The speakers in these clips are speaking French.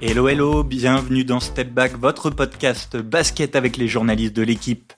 Hello hello, bienvenue dans Step Back, votre podcast basket avec les journalistes de l'équipe.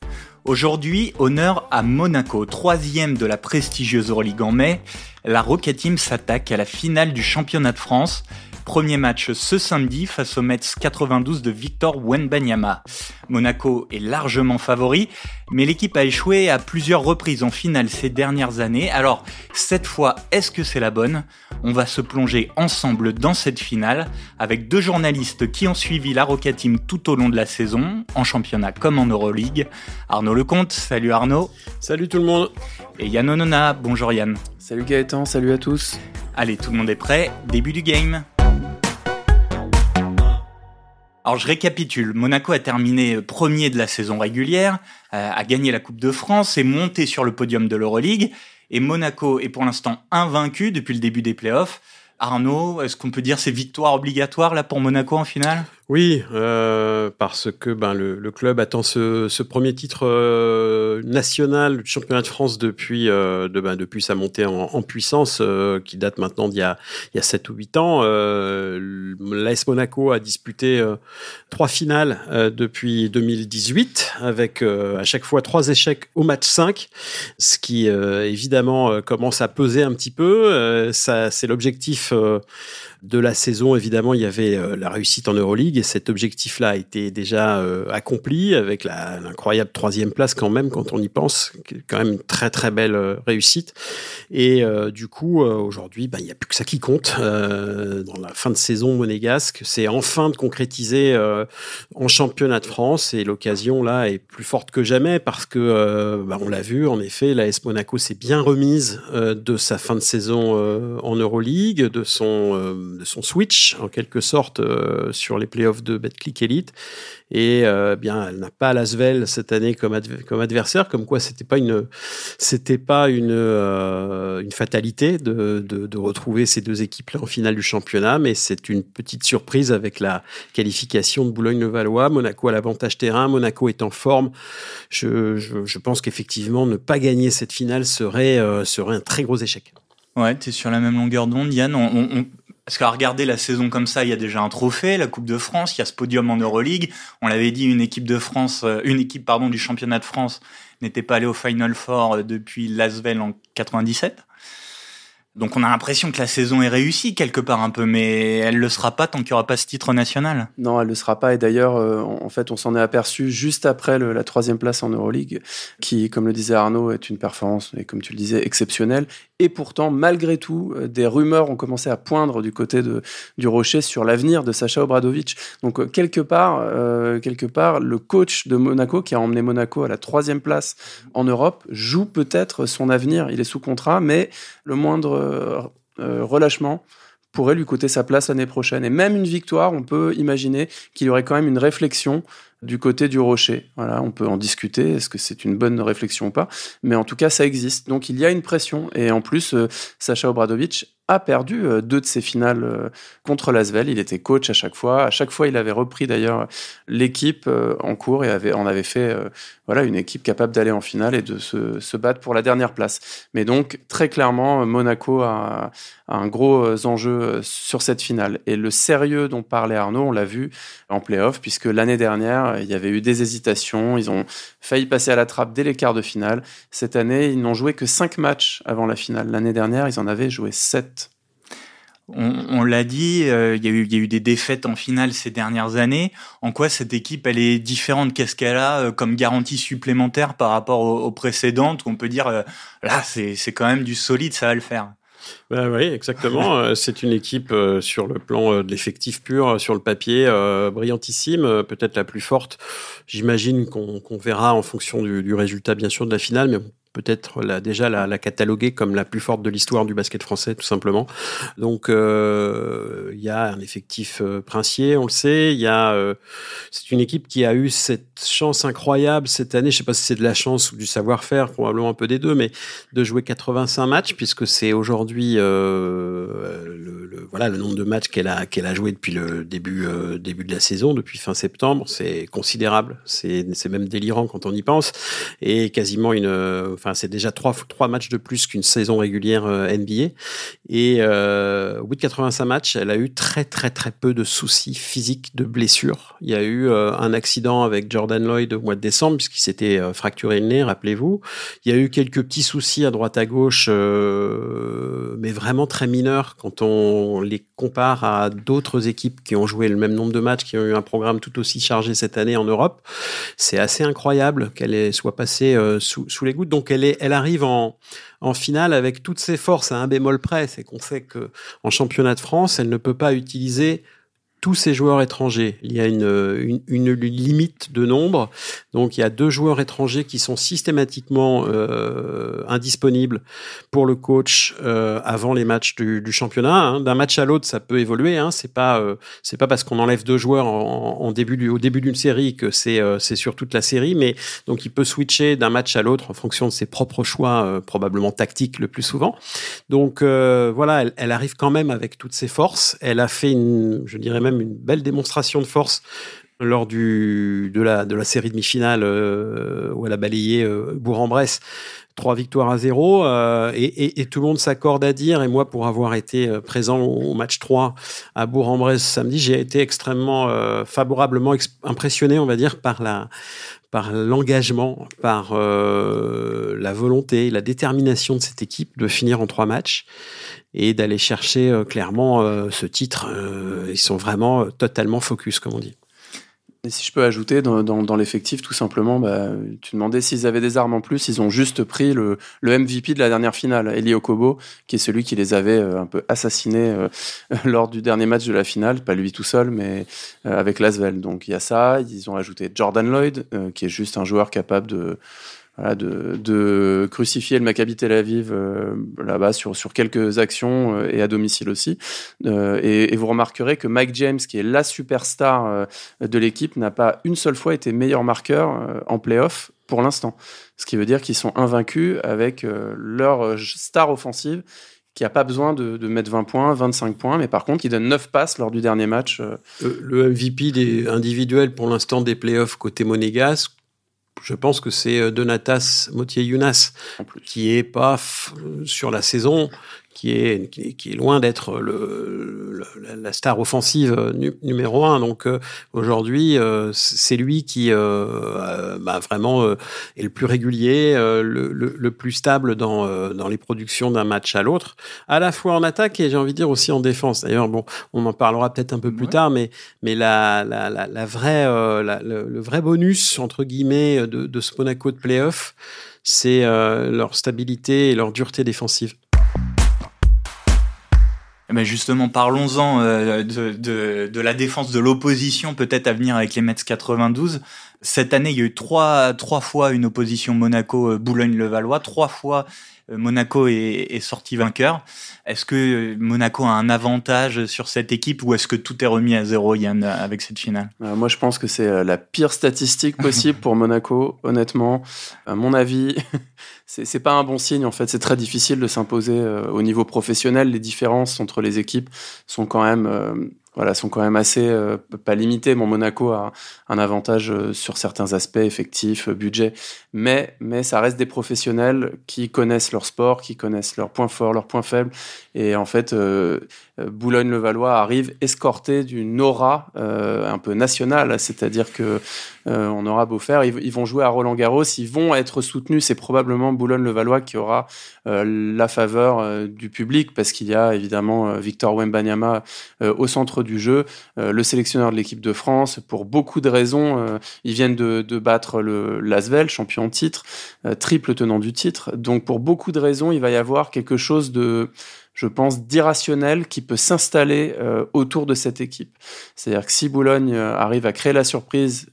Aujourd'hui, honneur à Monaco, troisième de la prestigieuse Euroleague en mai. La Rocket Team s'attaque à la finale du championnat de France Premier match ce samedi face au Mets 92 de Victor Wenbanyama. Monaco est largement favori, mais l'équipe a échoué à plusieurs reprises en finale ces dernières années. Alors, cette fois, est-ce que c'est la bonne? On va se plonger ensemble dans cette finale avec deux journalistes qui ont suivi la Rocket Team tout au long de la saison, en championnat comme en Euroleague. Arnaud Lecomte, salut Arnaud. Salut tout le monde. Et Yann Onona, bonjour Yann. Salut Gaëtan, salut à tous. Allez, tout le monde est prêt, début du game. Alors je récapitule, Monaco a terminé premier de la saison régulière, euh, a gagné la Coupe de France, est monté sur le podium de l'Euroleague, et Monaco est pour l'instant invaincu depuis le début des playoffs. Arnaud, est-ce qu'on peut dire c'est victoire obligatoire là pour Monaco en finale? Oui, euh, parce que ben, le, club attend ce, premier titre euh, national du championnat de France depuis, euh, de, ben, depuis sa montée en, puissance, qui date maintenant d'il y a, il y a 7 ou 8 ans. L'AS Monaco a disputé trois finales depuis 2018, avec à chaque fois trois échecs au match 5, ce qui évidemment commence à peser un petit peu. ça, c'est l'objectif de la saison, évidemment, il y avait euh, la réussite en Euroleague et cet objectif-là a été déjà euh, accompli avec l'incroyable troisième place quand même, quand on y pense, quand même une très très belle euh, réussite. Et du coup, aujourd'hui, bah, il n'y a plus que ça qui compte dans la fin de saison monégasque. C'est enfin de concrétiser en championnat de France et l'occasion là est plus forte que jamais parce que bah, on l'a vu, en effet, la S Monaco s'est bien remise de sa fin de saison en Euroleague, de son de son switch en quelque sorte euh, sur les playoffs de Betclic Elite. Et euh, bien elle n'a pas Lasvel cette année comme, comme adversaire comme quoi c'était pas une c'était pas une euh, une fatalité de, de, retrouver ces deux équipes là en finale du championnat. Mais c'est une petite surprise avec la qualification de Boulogne-le-Valois Monaco a l'avantage terrain. Monaco est en forme. Je, je, pense qu'effectivement ne pas gagner cette finale serait serait un très gros échec. Ouais, tu es sur la même longueur d'onde, Yann. Parce qu'à regarder la saison comme ça, il y a déjà un trophée, la Coupe de France, il y a ce podium en Euroleague. On l'avait dit, une équipe de France, euh, une équipe pardon du championnat de France n'était pas allée au Final Four euh, depuis Lasvel en 97. Donc on a l'impression que la saison est réussie quelque part un peu, mais elle le sera pas tant qu'il n'y aura pas ce titre national. Non, elle le sera pas. Et d'ailleurs, euh, en fait, on s'en est aperçu juste après la troisième place en Euroleague, qui, comme le disait Arnaud, est une performance, et comme tu le disais, exceptionnelle. Et pourtant, malgré tout, euh, des rumeurs ont commencé à poindre du côté de, du Rocher sur l'avenir de Sacha Obradovic. Donc, euh, quelque part, quelque part, le coach de Monaco, qui a emmené Monaco à la troisième place en Europe, joue peut-être son avenir. Il est sous contrat, mais le moindre relâchement pourrait lui coûter sa place l'année prochaine. Et même une victoire, on peut imaginer qu'il y aurait quand même une réflexion du côté du rocher. Voilà, on peut en discuter, est-ce que c'est une bonne réflexion ou pas, mais en tout cas, ça existe. Donc il y a une pression, et en plus, euh, Sacha Obradovic a perdu euh, deux de ses finales euh, contre l'Asvel. Il était coach à chaque fois. À chaque fois, il avait repris d'ailleurs l'équipe en cours et avait, en avait fait voilà, une équipe capable d'aller en finale et de se, battre pour la dernière place. Mais donc, très clairement, Monaco a, a un gros enjeu sur cette finale. Et le sérieux dont parlait Arnaud, on l'a vu en playoff, puisque l'année dernière, il y avait eu des hésitations. Ils ont failli passer à la trappe dès les quarts de finale. Cette année, ils n'ont joué que 5 matchs avant la finale. L'année dernière, ils en avaient joué 7. On, l'a dit, euh, il, y a eu, des défaites en finale ces dernières années. En quoi cette équipe, elle est différente Qu'est-ce qu'elle a euh, comme garantie supplémentaire par rapport aux, précédentes? On peut dire, euh, là, c'est quand même du solide, ça va le faire. Ben oui, exactement. Euh, c'est une équipe euh, sur le plan euh, de l'effectif pur, sur le papier, brillantissime, peut-être la plus forte. J'imagine qu'on verra en fonction du, du, résultat, bien sûr, de la finale, mais peut-être déjà la, la, cataloguer comme la plus forte de l'histoire du basket français, tout simplement. Donc, euh, il y a un effectif euh, princier, on le sait. Il y a, euh, c'est une équipe qui a eu cette chance incroyable cette année. Je sais pas si c'est de la chance ou du savoir-faire, probablement un peu des deux, mais de jouer 85 matchs, puisque c'est aujourd'hui le, le, voilà, le nombre de matchs qu'elle a, qu'elle a joué depuis le début, début de la saison, depuis fin septembre, c'est considérable. C'est, même délirant quand on y pense. Et quasiment une, enfin, c'est déjà trois, trois matchs de plus qu'une saison régulière NBA. Et au bout de 85 matchs, elle a eu très, très, très peu de soucis physiques, de blessures. Il y a eu un accident avec Jordan Lloyd au mois de décembre, puisqu'il s'était fracturé le nez, rappelez-vous. Il y a eu quelques petits soucis à droite à gauche, euh, mais vraiment très mineurs quand on les compare à d'autres équipes qui ont joué le même nombre de matchs, qui ont eu un programme tout aussi chargé cette année en Europe. C'est assez incroyable qu'elle soit passée euh, sous, les gouttes. Donc elle, arrive en, en finale avec toutes ses forces à un bémol près. C'est qu'on sait que en championnat de France, elle ne peut pas utiliser tous ces joueurs étrangers. Il y a une, une, limite de nombre. Donc il y a deux joueurs étrangers qui sont systématiquement euh, indisponibles pour le coach euh, avant les matchs du, championnat. Hein. D'un match à l'autre, ça peut évoluer. Hein. C'est pas euh, pas parce qu'on enlève deux joueurs en, début du, au début d'une série que c'est c'est sur toute la série. Mais donc il peut switcher d'un match à l'autre en fonction de ses propres choix, probablement tactiques le plus souvent. Donc voilà, elle, elle, arrive quand même avec toutes ses forces. Elle a fait une, je dirais même une belle démonstration de force lors du, de, la, de la série demi-finale euh, où elle a balayé euh, Bourg-en-Bresse. Trois victoires à zéro euh, et, tout le monde s'accorde à dire, et moi pour avoir été présent au, match 3 à Bourg-en-Bresse samedi, j'ai été extrêmement favorablement impressionné, on va dire, par la par l'engagement, par la volonté, la détermination de cette équipe de finir en trois matchs et d'aller chercher euh, clairement euh, ce titre. Euh, ils sont vraiment totalement focus, comme on dit. Et si je peux ajouter, dans, dans, l'effectif, tout simplement, bah, tu demandais s'ils avaient des armes en plus. Ils ont juste pris le, le MVP de la dernière finale, Eli Okobo, qui est celui qui les avait un peu assassinés lors du dernier match de la finale. Pas lui tout seul, mais avec Lasvel. Donc il y a ça. Ils ont ajouté Jordan Lloyd, qui est juste un joueur capable de de, de, crucifier le Maccabi Tel Aviv euh, là-bas sur, sur quelques actions euh, et à domicile aussi. Euh, et, et, vous remarquerez que Mike James, qui est la superstar de l'équipe, n'a pas une seule fois été meilleur marqueur en playoff pour l'instant. Ce qui veut dire qu'ils sont invaincus avec leur star offensive qui n'a pas besoin de, de, mettre 20 points, 25 points, mais par contre, qui donne 9 passes lors du dernier match. Le MVP des individuels pour l'instant des playoffs côté monégasque, je pense que c'est euh, Donatas Motier-Younas qui est pas sur la saison qui est, qui est, loin d'être le, la star offensive numéro un. Donc euh, aujourd'hui, euh, c'est lui qui euh, bah, vraiment est le plus régulier, le, le, plus stable dans, dans les productions d'un match à l'autre, à la fois en attaque et j'ai envie de dire aussi en défense. D'ailleurs, bon, on en parlera peut-être un peu plus tard, mais, mais la, la, la, la vraie, le, vrai bonus, entre guillemets, de, de ce Monaco de playoff, c'est leur stabilité et leur dureté défensive. Mais justement, parlons-en euh, de, de, de, la défense de l'opposition, peut-être à venir avec les Mets 92. Cette année, il y a eu trois, trois fois une opposition Monaco-Boulogne-Levallois, trois fois euh, Monaco est, est, sorti vainqueur. Est-ce que Monaco a un avantage sur cette équipe ou est-ce que tout est remis à zéro, Yann, avec cette finale? Euh, Moi, je pense que c'est la pire statistique possible pour Monaco, honnêtement. À mon avis, c'est pas un bon signe en fait. C'est très difficile de s'imposer euh, au niveau professionnel. Les différences entre les équipes sont quand même euh, voilà, sont quand même assez, euh, pas limitées. Mon Monaco a un avantage sur certains aspects, effectifs, budget, mais, mais ça reste des professionnels qui connaissent leur sport, qui connaissent leurs points forts, leurs points faibles. Et en fait, Boulogne-le-Valois arrive escorté d'une aura un peu nationale, c'est-à-dire que on aura beau faire, ils, vont jouer à Roland Garros, ils vont être soutenus. C'est probablement Boulogne-le-Valois qui aura euh, la faveur euh, du public parce qu'il y a évidemment euh, Victor Wembanyama au centre du jeu, le sélectionneur de l'équipe de France. Pour beaucoup de raisons, ils viennent de, de battre le l'Asvel, champion de titre, triple tenant du titre. Donc pour beaucoup de raisons, il va y avoir quelque chose de je pense, d'irrationnel qui peut s'installer autour de cette équipe. C'est-à-dire que si Boulogne arrive à créer la surprise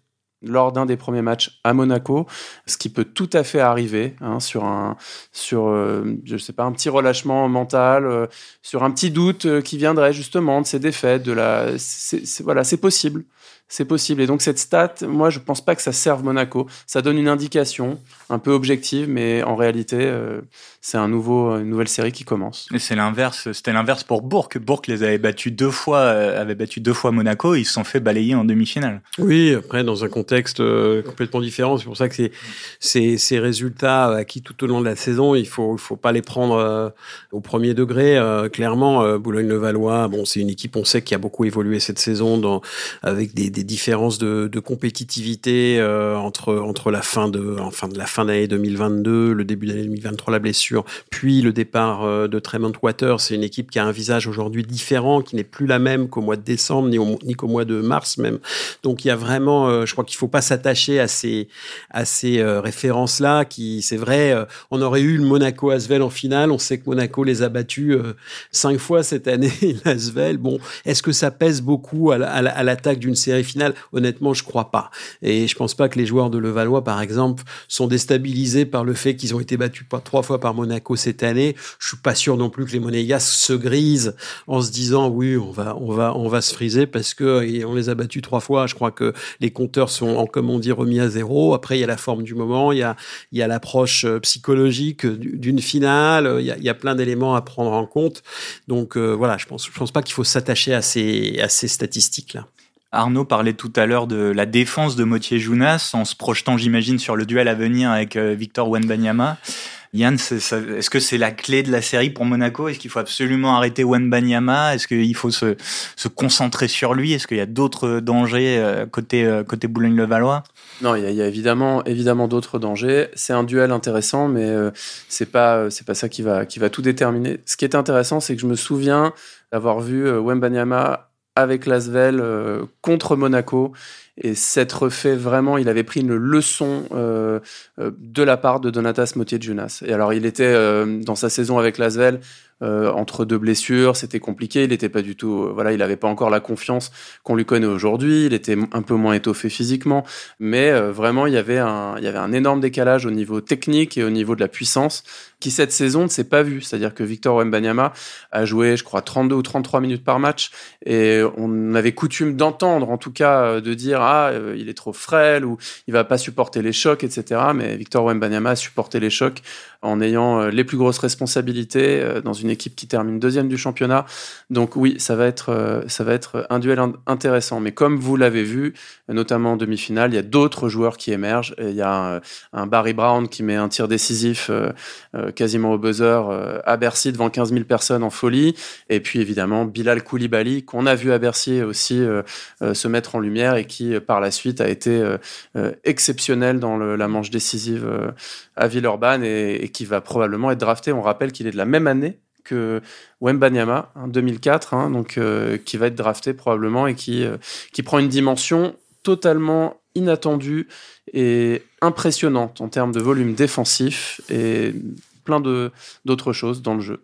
lors d'un des premiers matchs à Monaco, ce qui peut tout à fait arriver hein, sur un, sur, euh, je sais pas, un petit relâchement mental, euh, sur un petit doute euh, qui viendrait justement de ces défaites, de la, c'est, voilà, c'est possible, C'est possible. Et donc cette stat, moi je pense pas que ça serve Monaco. Ça donne une indication un peu objective, mais en réalité, euh, c'est un nouveau, une nouvelle série qui commence. Et c'est l'inverse. C'était l'inverse pour Bourg. Bourg les avait battus deux fois, euh, avait battu deux fois Monaco. Ils se sont fait balayer en demi-finale. Oui, après dans un contexte euh, complètement différent. C'est pour ça que c'est ces, ces résultats acquis tout au long de la saison, il faut, il faut pas les prendre au premier degré. clairement, Boulogne-le-Valois, bon, c'est une équipe, on sait qui a beaucoup évolué cette saison dans avec des des différences de, compétitivité euh, entre entre la fin de enfin de la fin d'année 2022, le début d'année 2023, la blessure, puis le départ euh, de Tremont Waters. C'est une équipe qui a un visage aujourd'hui différent, qui n'est plus la même qu'au mois de décembre ni, ni qu'au mois de mars même. Donc il y a vraiment, euh, je crois qu'il faut pas s'attacher à ces à ces références là. Qui c'est vrai, on aurait eu le Monaco Asvel en finale. On sait que Monaco les a battus cinq fois cette année. L'Asvel, bon, est-ce que ça pèse beaucoup à l'attaque d'une série finale, honnêtement, je crois pas. Et je pense pas que les joueurs de Levallois, par exemple, sont déstabilisés par le fait qu'ils ont été battus trois fois par Monaco cette année. Je suis pas sûr non plus que les Monégas se grisent en se disant oui, on va, on va, on va se friser parce que on les a battus trois fois. Je crois que les compteurs sont, en, comme on dit, remis à zéro. Après, il y a la forme du moment, il y a, il y a l'approche euh, psychologique d'une finale. Il y a, il y a plein d'éléments à prendre en compte. Donc euh, voilà, je pense, je pense pas qu'il faut s'attacher à ces, à ces statistiques là. Arnaud parlait tout à l'heure de la défense de Motier Jounas en se projetant, j'imagine, sur le duel à venir avec euh, Victor Wenbanyama. Yann, est-ce que c'est la clé de la série pour Monaco? Est-ce qu'il faut absolument arrêter Wenbanyama Est-ce qu'il faut se, concentrer sur lui? Est-ce qu'il y a d'autres dangers euh, côté, euh, côté Boulogne-le-Valois? Non, il y, a, évidemment, évidemment d'autres dangers. C'est un duel intéressant, mais c'est pas, pas ça qui va, qui va tout déterminer. Ce qui est intéressant, c'est que je me souviens d'avoir vu Wenbanyama avec Lasvel euh, contre Monaco. Et s'être fait vraiment, il avait pris une leçon euh, euh, de la part de Donatas Motier-Junas. Et alors, il était dans sa saison avec Lasvel, euh, entre deux blessures, c'était compliqué. Il n'était pas du tout, euh, voilà, il n'avait pas encore la confiance qu'on lui connaît aujourd'hui. Il était un peu moins étoffé physiquement, mais euh, vraiment, il y avait un, il y avait un énorme décalage au niveau technique et au niveau de la puissance cette saison ne s'est pas vu. C'est-à-dire que Victor Wembanyama a joué, je crois, 32 ou 33 minutes par match, et on avait coutume d'entendre, en tout cas, de dire ah, il est trop frêle ou il va pas supporter les chocs, etc. Mais Victor Wembanyama a supporté les chocs en ayant les plus grosses responsabilités dans une équipe qui termine deuxième du championnat. Donc oui, ça va être, euh, ça va être un duel intéressant. Mais comme vous l'avez vu, notamment en demi-finale, il y a d'autres joueurs qui émergent. il y a un, Barry Brown qui met un tir décisif euh, euh, quasiment au buzzer à Bercy devant 15 000 personnes en folie. Et puis évidemment, Bilal Koulibaly, qu'on a vu à Bercy aussi se mettre en lumière et qui par la suite a été exceptionnel dans la manche décisive à Villeurbanne et, qui va probablement être drafté. On rappelle qu'il est de la même année que Wembanyama en 2004, hein, donc euh, qui va être drafté probablement et qui euh, qui prend une dimension totalement inattendue et impressionnante en termes de volume défensif et plein d'autres choses dans le jeu.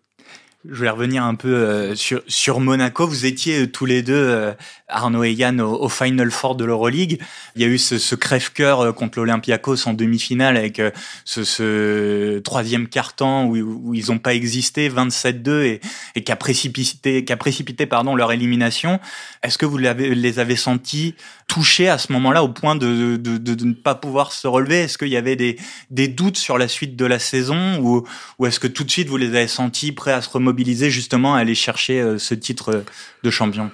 Je voulais revenir un peu euh, sur, sur Monaco. Vous étiez tous les deux Arnaud et Yann au, Final Four de l'Euroleague. Il y a eu ce, ce crève-cœur euh, contre l'Olympiakos en demi-finale avec euh, ce, ce troisième quart-temps où, où, ils n'ont pas existé, 27-2, et, et qui a précipité, qui a précipité pardon, leur élimination. Est-ce que vous les avez sentis touchés à ce moment-là au point de, de, de, de, ne pas pouvoir se relever? Est-ce qu'il y avait des, des doutes sur la suite de la saison ou, ou est-ce que tout de suite vous les avez sentis prêts à se remobiliser justement à aller chercher euh, ce titre de champion?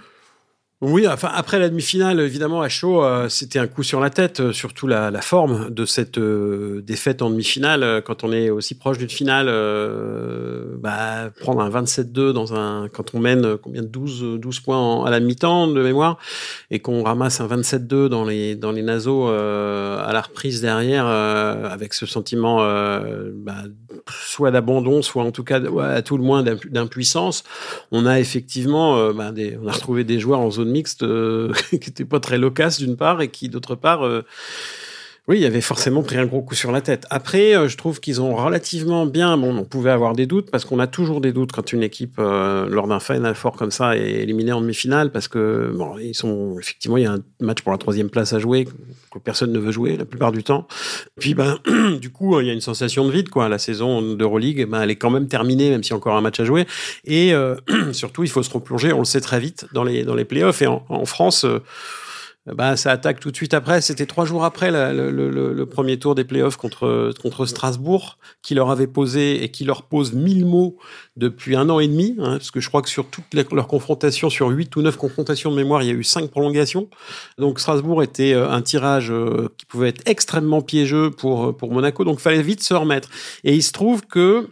Oui, enfin après la demi-finale, évidemment à chaud, euh, c'était un coup sur la tête, euh, surtout la, la, forme de cette euh, défaite en demi-finale. Quand on est aussi proche d'une finale, bah, prendre un 27-2 dans un, quand on mène combien de 12, 12 points à la mi-temps de mémoire, et qu'on ramasse un 27-2 dans les dans les naseaux à la reprise derrière, avec ce sentiment bah, soit d'abandon, soit en tout cas à tout le moins d'impuissance, on a effectivement, bah, des, on a retrouvé des joueurs en zone mixte euh, qui n'était pas très loquace d'une part et qui d'autre part euh, oui, il y avait forcément pris un gros coup sur la tête. Après, euh, je trouve qu'ils ont relativement bien. Bon, on pouvait avoir des doutes parce qu'on a toujours des doutes quand une équipe, lors d'un final fort comme ça, est éliminée en demi-finale parce que bon, ils sont effectivement, il y a un match pour la troisième place à jouer que personne ne veut jouer la plupart du temps. Puis ben, du coup, il y a une sensation de vide quoi. La saison d'Euroleague, ben, elle est quand même terminée, même s'il y a encore un match à jouer. Et surtout, il faut se replonger. On le sait très vite dans les dans les playoffs et en, en France. Bah, ça attaque tout de suite après. C'était trois jours après le, premier tour des playoffs contre, contre Strasbourg, qui leur avait posé et qui leur pose mille mots depuis un an et demi, hein, parce que je crois que sur toutes leurs confrontations, sur huit ou neuf confrontations de mémoire, il y a eu cinq prolongations. Donc Strasbourg était euh, un tirage euh, qui pouvait être extrêmement piégeux pour, pour Monaco, donc il fallait vite se remettre. Et il se trouve que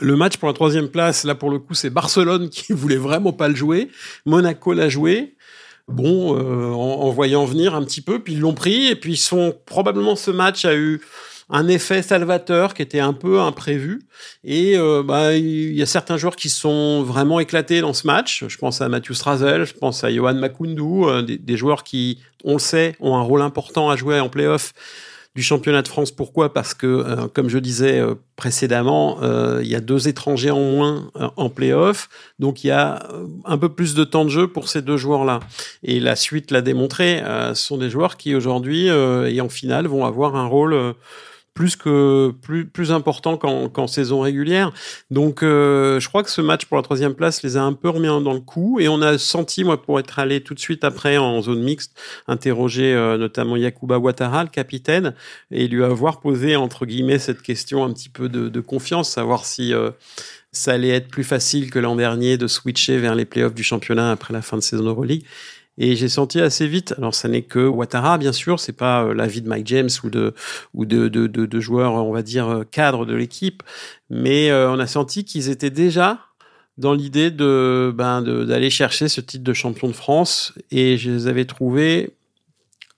le match pour la troisième place, là pour le coup, c'est Barcelone qui voulait vraiment pas le jouer. Monaco l'a joué. Bon, euh, en, voyant venir un petit peu, puis ils l'ont pris et puis ils sont probablement ce match a eu un effet salvateur qui était un peu imprévu. Et euh, bah, il y a certains joueurs qui sont vraiment éclatés dans ce match. Je pense à Mathieu Strazel, je pense à Johan Makundu, euh, des, des, joueurs qui, on le sait, ont un rôle important à jouer en playoff du championnat de France. Pourquoi? Parce que, euh, comme je disais euh, précédemment, euh, il y a deux étrangers en moins en play-off, donc il y a un peu plus de temps de jeu pour ces deux joueurs-là. Et la suite l'a démontré, ce sont des joueurs qui aujourd'hui et en finale vont avoir un rôle plus que plus plus important qu'en saison régulière. Donc, euh, je crois que ce match pour la troisième place les a un peu remis dans le coup et on a senti, moi, pour être allé tout de suite après en zone mixte, interroger euh, notamment Yakuba Ouattara, le capitaine, et lui avoir posé entre guillemets cette question un petit peu de, de confiance, savoir si euh, ça allait être plus facile que l'an dernier de switcher vers les playoffs du championnat après la fin de saison Euroleague. Et j'ai senti assez vite, alors ça n'est que Ouattara, bien sûr, c'est pas euh, l'avis de Mike James ou de, ou de, de, de joueurs, on va dire, euh, cadres de l'équipe, mais euh, on a senti qu'ils étaient déjà dans l'idée de ben d'aller chercher ce titre de champion de France et je les avais trouvés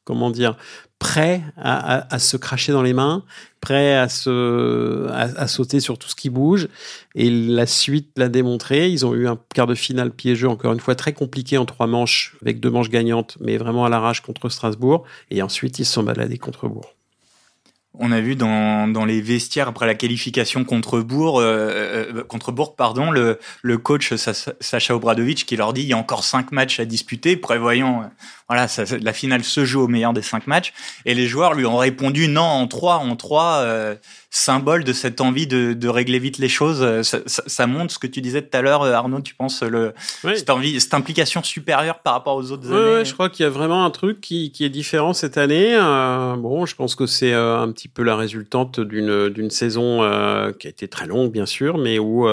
comment dire prêts à, à, se cracher dans les mains, prêts à, se, à, sauter sur tout ce qui bouge. Et la suite l'a démontré. Ils ont eu un quart de finale piégeux, encore une fois, très compliqué en trois manches, avec deux manches gagnantes, mais vraiment à l'arrache contre Strasbourg. Et ensuite, ils se sont baladés contre Bourg. On a vu dans, dans les vestiaires après la qualification contre Bourg, euh, euh, contre Bourg pardon, le, le coach Sacha Obradovic qui leur dit il y a encore cinq matchs à disputer, prévoyant voilà ça, la finale se joue au meilleur des cinq matchs. Et les joueurs lui ont répondu non en trois, en trois symbole de cette envie de, de régler vite les choses. Euh, ça, ça, ça, montre ce que tu disais tout à l'heure, euh, Arnaud. Tu penses le cette envie, cette implication supérieure par rapport aux autres années. Ouais, je crois qu'il y a vraiment un truc qui, qui est différent cette année. Euh, bon, je pense que c'est un petit peu la résultante d'une d'une saison qui a été très longue, bien sûr, mais où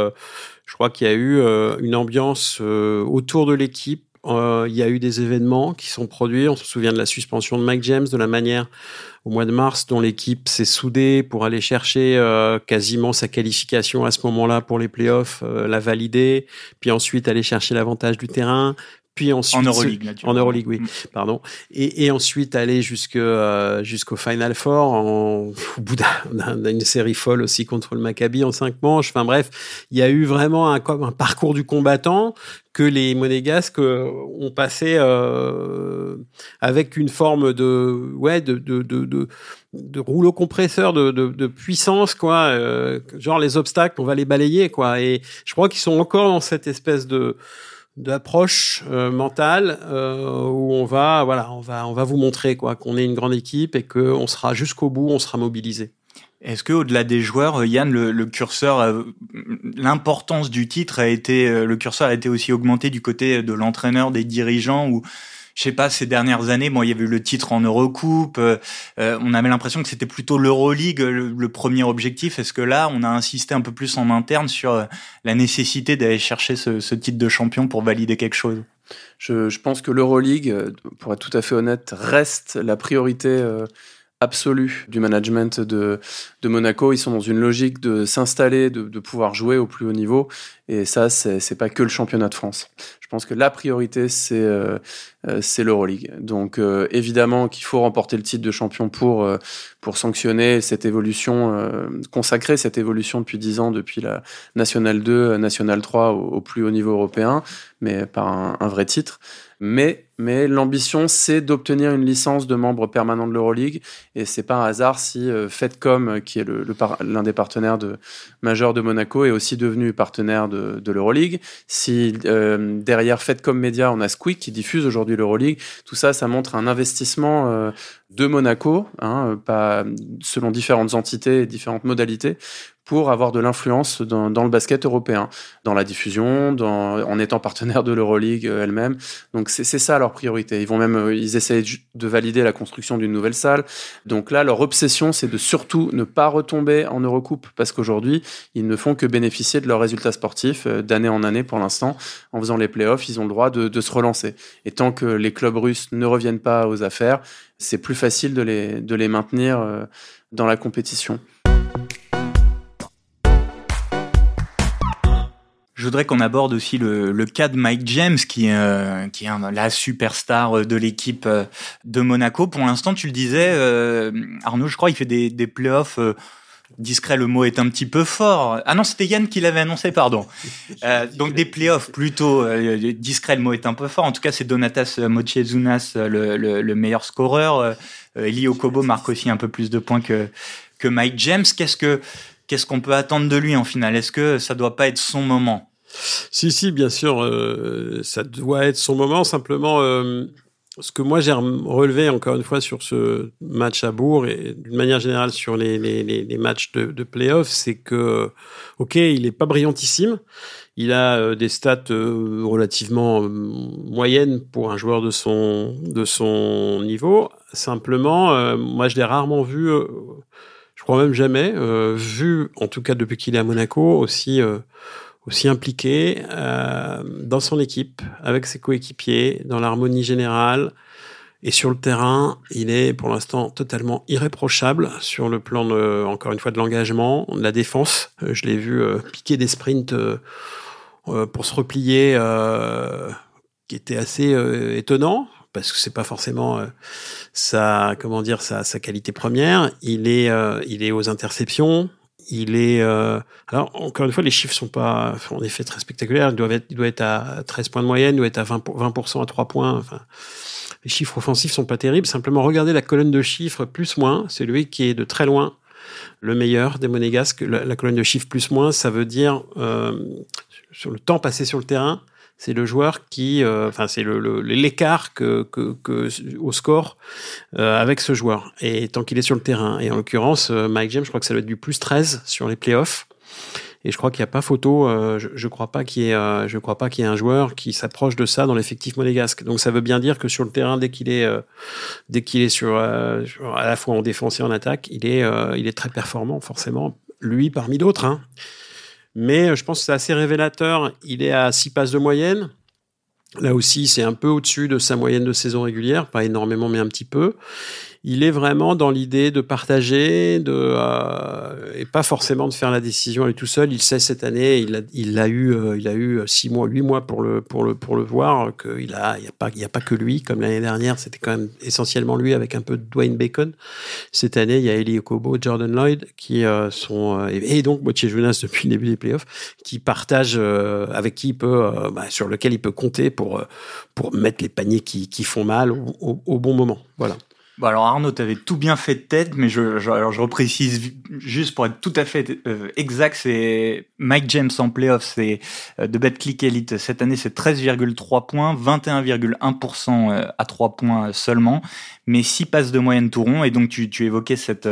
je crois qu'il y a eu une ambiance autour de l'équipe il y a eu des événements qui sont produits. On se souvient de la suspension de Mike James, de la manière au mois de mars, dont l'équipe s'est soudée pour aller chercher euh, quasiment sa qualification à ce moment-là pour les playoffs, euh, la valider, puis ensuite aller chercher l'avantage du terrain, puis ensuite en Euroleague, en Euroleague, oui, mm. pardon, et, et, ensuite aller jusque euh, jusqu'au Final Four en, au bout d'une série folle aussi contre le Maccabi en cinq manches. Enfin bref, il y a eu vraiment un, un parcours du combattant que les monégasques euh, ont passé euh, avec une forme de ouais de de, de, de rouleau compresseur de, de, de puissance quoi euh, genre les obstacles on va les balayer quoi et je crois qu'ils sont encore dans cette espèce de d'approche euh, mentale euh, où on va voilà on va on va vous montrer quoi qu'on est une grande équipe et que on sera jusqu'au bout on sera mobilisé. Est-ce que au-delà des joueurs, Yann, le, le curseur, euh, l'importance du titre a été, le curseur a été aussi augmenté du côté de l'entraîneur, des dirigeants, ou je sais pas, ces dernières années, moi, il y avait eu le titre en Eurocoupe. Euh, euh on avait l'impression que c'était plutôt l'Euroleague le, premier objectif. Est-ce que là, on a insisté un peu plus en interne sur euh, la nécessité d'aller chercher ce, ce, titre de champion pour valider quelque chose? Je, je, pense que l'Euroleague, euh, pour être tout à fait honnête, reste la priorité absolue du management de, de, Monaco. Ils sont dans une logique de s'installer, de, de, pouvoir jouer au plus haut niveau. Et ça, c'est pas que le championnat de France. Je pense que la priorité, c'est euh, euh l'Euroleague. Donc euh, évidemment qu'il faut remporter le titre de champion pour, euh, pour sanctionner cette évolution, consacrer cette évolution depuis 10 ans, depuis la National 2, National 3 au, plus haut niveau européen, mais par un, vrai titre. Mais, mais l'ambition, c'est d'obtenir une licence de membre permanent de l'Euroleague. Et c'est pas un hasard si Fedcom, qui est l'un des partenaires majeurs de Monaco, est aussi devenu partenaire de, de l'Euroleague. Si euh, derrière Fedcom Media, on a Squeak qui diffuse aujourd'hui l'Euroleague, tout ça, ça montre un investissement euh, de Monaco, hein, pas, selon différentes entités et différentes modalités, pour avoir de l'influence dans, le basket européen, dans la diffusion, dans, en étant partenaire de l'Euroleague elle-même. Donc c'est ça leur priorité. Ils vont même, ils essayent de valider la construction d'une nouvelle salle. Donc là, leur obsession, c'est de surtout ne pas retomber en Eurocoupe, parce qu'aujourd'hui, ils ne font que bénéficier de leurs résultats sportifs d'année en année pour l'instant. En faisant les playoffs, ils ont le droit de, de se relancer. Et tant que les clubs russes ne reviennent pas aux affaires, c'est plus facile de les, de les maintenir euh, dans la compétition. Je voudrais qu'on aborde aussi le, le, cas de Mike James, qui, euh, qui est la superstar de l'équipe euh, de Monaco. Pour l'instant, tu le disais, Arnaud, je crois, il fait des, des playoffs discret, le mot est un petit peu fort. Ah non, c'était Yann qui l'avait annoncé, pardon. Euh, donc des playoffs plutôt euh, discret, le mot est un peu fort. En tout cas, c'est Donatas Mochezunas, le, le, meilleur scoreur. Euh, Eli Okobo marque aussi un peu plus de points que que Mike James. Qu'est-ce que qu'est-ce qu'on peut attendre de lui en finale Est-ce que ça doit pas être son moment? Si, si, bien sûr, ça doit être son moment. Simplement ce que moi j'ai relevé encore une fois sur ce match à Bourg et d'une manière générale sur les, les, matchs de, de playoff, c'est que, ok, il est pas brillantissime. Il a euh, des stats euh, relativement euh, moyennes pour un joueur de son, de son niveau. Simplement, moi je l'ai rarement vu, crois même jamais, vu, en tout cas depuis qu'il est à Monaco, aussi aussi impliqué euh, dans son équipe, avec ses coéquipiers, dans l'harmonie générale. Et sur le terrain, il est pour l'instant totalement irréprochable sur le plan, de, encore une fois, de l'engagement, de la défense. Euh, je l'ai vu euh, piquer des sprints euh, pour se replier, qui était assez étonnant parce que c'est pas forcément sa comment dire sa, qualité première. Il est il est aux interceptions, il est euh, alors encore une fois les chiffres sont pas en effet très spectaculaires. Il doit être il doit être à 13 points de moyenne, il doit être à 20 20% à 3 points. Les chiffres offensifs sont pas terribles. Simplement regardez la colonne de chiffres plus moins, c'est lui qui est de très loin le meilleur des monégasques. La, colonne de chiffres plus moins, ça veut dire euh, sur le temps passé sur le terrain c'est le joueur qui, euh, enfin, c'est l'écart que, que, que, au score euh, avec ce joueur. Et tant qu'il est sur le terrain. Et en l'occurrence, euh, Mike James, je crois que ça doit être du plus 13 sur les playoffs. Et je crois qu'il n'y a pas photo. je, je crois pas qu'il y ait, je crois pas qu'il y ait un joueur qui s'approche de ça dans l'effectif monégasque. Donc ça veut bien dire que sur le terrain, dès qu'il est, dès qu'il est sur, à la fois en défense et en attaque, il est, il est très performant, forcément. Lui parmi d'autres. Hein. Mais euh, je pense que c'est assez révélateur. Il est à 6 passes de moyenne. Là aussi, c'est un peu au-dessus de sa moyenne de saison régulière, pas énormément, mais un petit peu il est vraiment dans l'idée de partager, de euh, et pas forcément de faire la décision lui tout seul. Il sait cette année, il a, eu, euh, il a eu six mois, huit mois pour le pour le pour le voir qu'il il y a pas, a pas que lui comme l'année dernière, c'était quand même essentiellement lui avec un peu de Dwayne Bacon. Cette année, il y a Eli Okobo, Jordan Lloyd qui euh, sont et, donc Motier Jonas depuis le début des playoffs, qui partagent avec qui peut, bah, sur lequel il peut compter pour pour mettre les paniers qui, qui font mal au, au bon moment. Voilà. Bon alors Arnaud, tu avais tout bien fait de tête, mais je, je, alors je reprécise juste pour être tout à fait euh, exact, c'est Mike James en playoff, c'est euh, de Betclic Elite. Cette année, c'est 13,3 points, 21,1% euh, à 3 points seulement, mais 6 passes de moyenne tout rond. Et donc tu, tu évoquais cette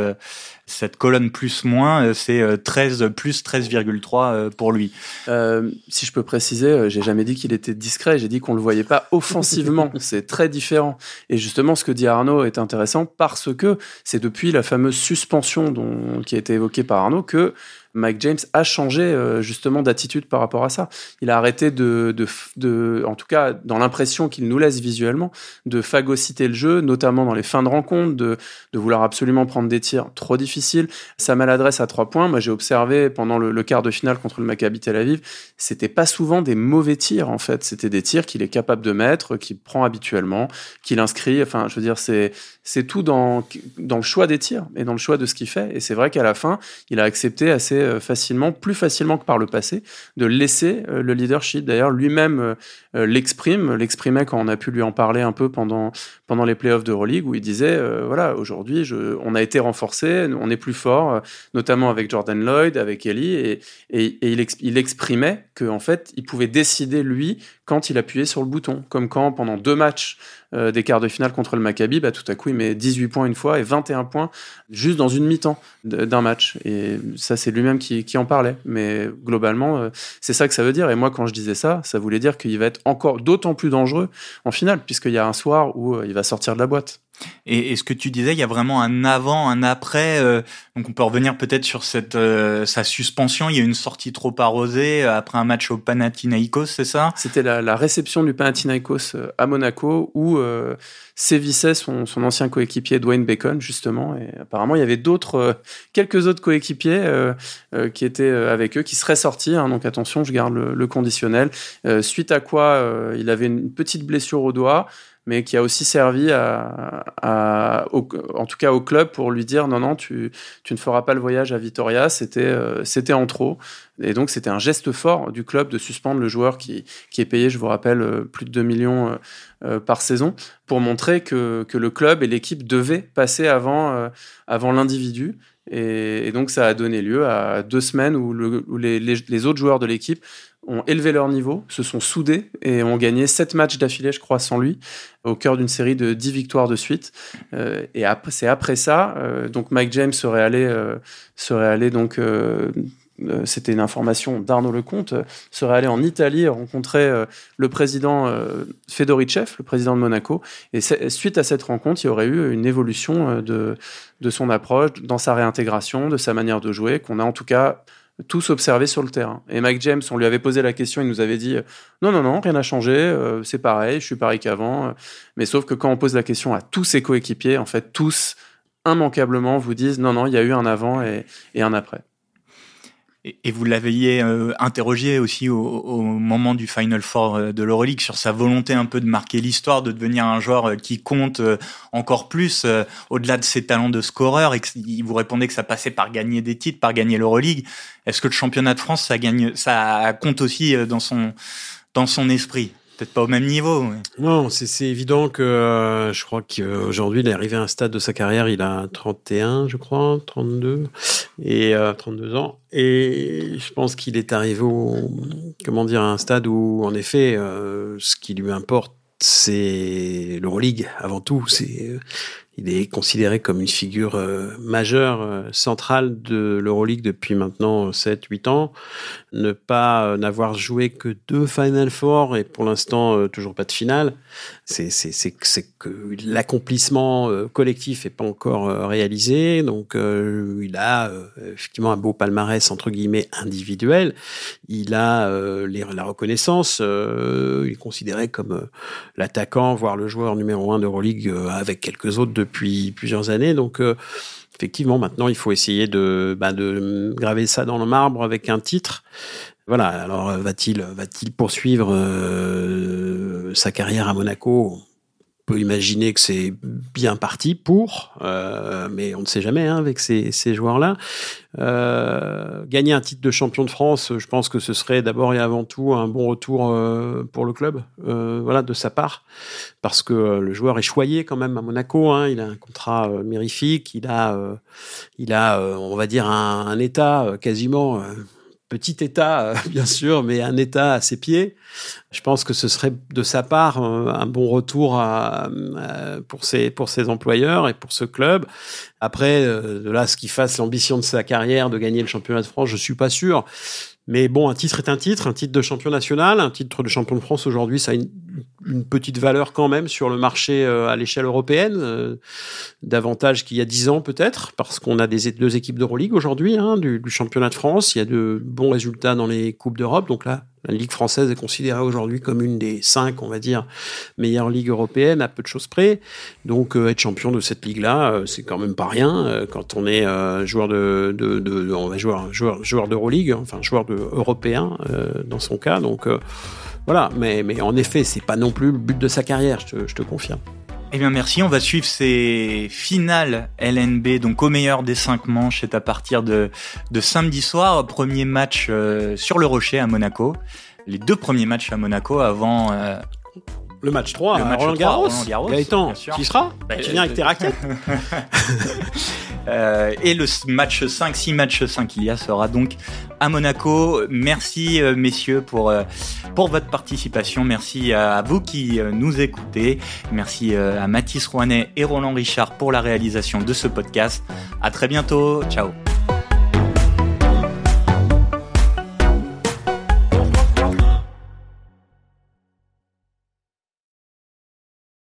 cette colonne plus-moins, c'est 13 plus 13,3 pour lui. Euh, si je peux préciser, j'ai jamais dit qu'il était discret, j'ai dit qu'on le voyait pas offensivement. c'est très différent. Et justement, ce que dit Arnaud est intéressant parce que c'est depuis la fameuse suspension dont, qui a été évoquée par Arnaud que Mike James a changé euh, justement d'attitude par rapport à ça. Il a arrêté de, de, de en tout cas dans l'impression qu'il nous laisse visuellement, de phagocyter le jeu, notamment dans les fins de rencontre, de, vouloir absolument prendre des tirs trop difficiles. Sa maladresse à trois points, moi j'ai observé pendant le, quart de finale contre le Maccabi Tel Aviv, c'était pas souvent des mauvais tirs en fait, c'était des tirs qu'il est capable de mettre, qu'il prend habituellement, qu'il inscrit. Enfin, je veux dire, c'est c'est tout dans dans le choix des tirs et dans le choix de ce qu'il fait. Et c'est vrai qu'à la fin, il a accepté assez euh, facilement, plus facilement que par le passé, de laisser euh, le leadership. D'ailleurs, lui-même euh, l'exprime, l'exprimait quand on a pu lui en parler un peu pendant, pendant les playoffs de d'Euroleague, où il disait, voilà, aujourd'hui, on a été renforcé, on est plus fort, notamment avec Jordan Lloyd, avec Ellie, et, il, il exprimait qu'en fait, il pouvait décider, lui, quand il appuyait sur le bouton. Comme quand, pendant deux matchs euh, des quarts de finale contre le Maccabi, bah, tout à coup, il met 18 points une fois et 21 points juste dans une mi-temps d'un match. Et ça, c'est lui-même qui, qui, en parlait. Mais globalement, euh, c'est ça que ça veut dire. Et moi, quand je disais ça, ça voulait dire qu'il va être encore d'autant plus dangereux en finale, puisqu'il y a un soir où euh, il va sortir de la boîte. Et, ce que tu disais, il y a vraiment un avant, un après. Euh, donc on peut revenir peut-être sur cette euh, sa suspension. Il y a une sortie trop arrosée euh, après un match au Panathinaikos, c'est ça? C'était la, réception du Panathinaikos à Monaco où euh, sévissait son, ancien coéquipier Dwayne Bacon justement. Et apparemment il y avait d'autres, quelques autres coéquipiers qui étaient avec eux, qui seraient sortis. Hein, donc attention, je garde le conditionnel. suite à quoi il avait une petite blessure au doigt mais qui a aussi servi à, au, en tout cas au club pour lui dire non non tu, tu ne feras pas le voyage à Vitoria. C'était euh, c'était en trop. Et donc c'était un geste fort du club de suspendre le joueur qui, qui est payé je vous rappelle euh, plus de 2 millions euh, par saison pour montrer que, que le club et l'équipe devaient passer avant avant l'individu. Et, donc ça a donné lieu à deux semaines où, le, où les, les, les autres joueurs de l'équipe ont élevé leur niveau, se sont soudés et ont gagné sept matchs d'affilée, je crois, sans lui, au cœur d'une série de dix victoires de suite. Euh, et c'est après ça, euh, donc Mike James serait allé, euh, serait allé donc. Euh, c'était une information d'Arnaud Lecomte, serait allé en Italie rencontrer le président Fedorichev, le président de Monaco. Et suite à cette rencontre, il y aurait eu une évolution de, de son approche, dans sa réintégration, de sa manière de jouer, qu'on a en tout cas tous observés sur le terrain. Et Mike James, on lui avait posé la question, il nous avait dit non, non, non, rien n'a changé, euh, c'est pareil, je suis pareil qu'avant. Mais sauf que quand on pose la question à tous ses coéquipiers, en fait, tous immanquablement vous disent non, non, il y a eu un avant et un après. Et vous l'aviez euh, interrogé aussi au, moment du Final Four euh, de l'Euroleague sur sa volonté un peu de marquer l'histoire, de devenir un joueur euh, qui compte encore plus au-delà de ses talents de scoreur. Et il vous répondait que ça passait par gagner des titres, par gagner l'Euroleague. Est-ce que le championnat de France, ça ça compte aussi dans son dans son esprit? Peut-être pas au même niveau. Non, c'est évident que euh, je crois qu'aujourd'hui, il est arrivé à un stade de sa carrière, il a 31, je crois, 32, et euh, 32 ans. Et je pense qu'il est arrivé au, comment dire, à un stade où, en effet, euh, ce qui lui importe, c'est l'Euroleague avant tout. C'est il est considéré comme une figure euh, majeure, euh, centrale de l'Euroleague depuis maintenant 7-8 ans. Ne pas euh, n'avoir joué que deux Final Four et pour l'instant euh, toujours pas de finale, c'est que l'accomplissement euh, collectif est pas encore euh, réalisé. Donc il a effectivement un beau palmarès entre guillemets individuel. Il a la reconnaissance. il est considéré comme l'attaquant, voire le joueur numéro un d'Euroleague avec quelques autres depuis plusieurs années. Donc effectivement, maintenant, il faut essayer de, bah, de graver ça dans le marbre avec un titre. Voilà. Alors, va-t-il, va-t-il poursuivre euh, sa carrière à Monaco? on peut imaginer que c'est bien parti pour, euh, mais on ne sait jamais hein, avec ces, ces joueurs-là. Euh, gagner un titre de champion de France, je pense que ce serait d'abord et avant tout un bon retour euh, pour le club, euh, voilà, de sa part, parce que le joueur est choyé quand même à Monaco. Hein, il a un contrat mirifique, il a, il a, on va dire un, un état quasiment petit État, bien sûr, mais un État à ses pieds. Je pense que ce serait de sa part un bon retour à, pour, ses, employeurs et pour ce club. Après, de là, ce qu'il fasse l'ambition de sa carrière de gagner le championnat de France, je suis pas sûr. Mais bon, un titre est un titre, un titre de champion national, un titre de champion de France aujourd'hui, ça a une, une, petite valeur quand même sur le marché euh, à l'échelle européenne, euh, davantage qu'il y a dix ans peut-être, parce qu'on a des deux équipes d'Euroleague aujourd'hui, hein, du, du, championnat de France, il y a de bons résultats dans les coupes d'Europe, donc là, la Ligue française est considérée aujourd'hui comme une des cinq, on va dire, meilleures ligues européennes, à peu de choses près. Donc, euh, être champion de cette ligue-là, euh, c'est quand même pas rien euh, quand on est joueur de, de, de, on va joueur, joueur, joueur d'Euroleague, enfin joueur de européen dans son cas. Donc voilà, mais, mais en effet, c'est pas non plus le but de sa carrière, je te, je te confirme. Eh bien merci, on va suivre ces finales LNB, donc au meilleur des cinq manches, c'est à partir de, de samedi soir, premier match euh, sur le Rocher à Monaco, les deux premiers matchs à Monaco avant... Euh, le match 3, le match Roland, 3 Garros. Roland Garros. Gaëtan, tu y seras bah, Tu viens avec tes raquettes euh, Et le match 5, si match 5 il y a, sera donc à Monaco. Merci messieurs pour pour votre participation. Merci à vous qui nous écoutez. Merci à Mathis Rouanet et Roland Richard pour la réalisation de ce podcast. À très bientôt. Ciao.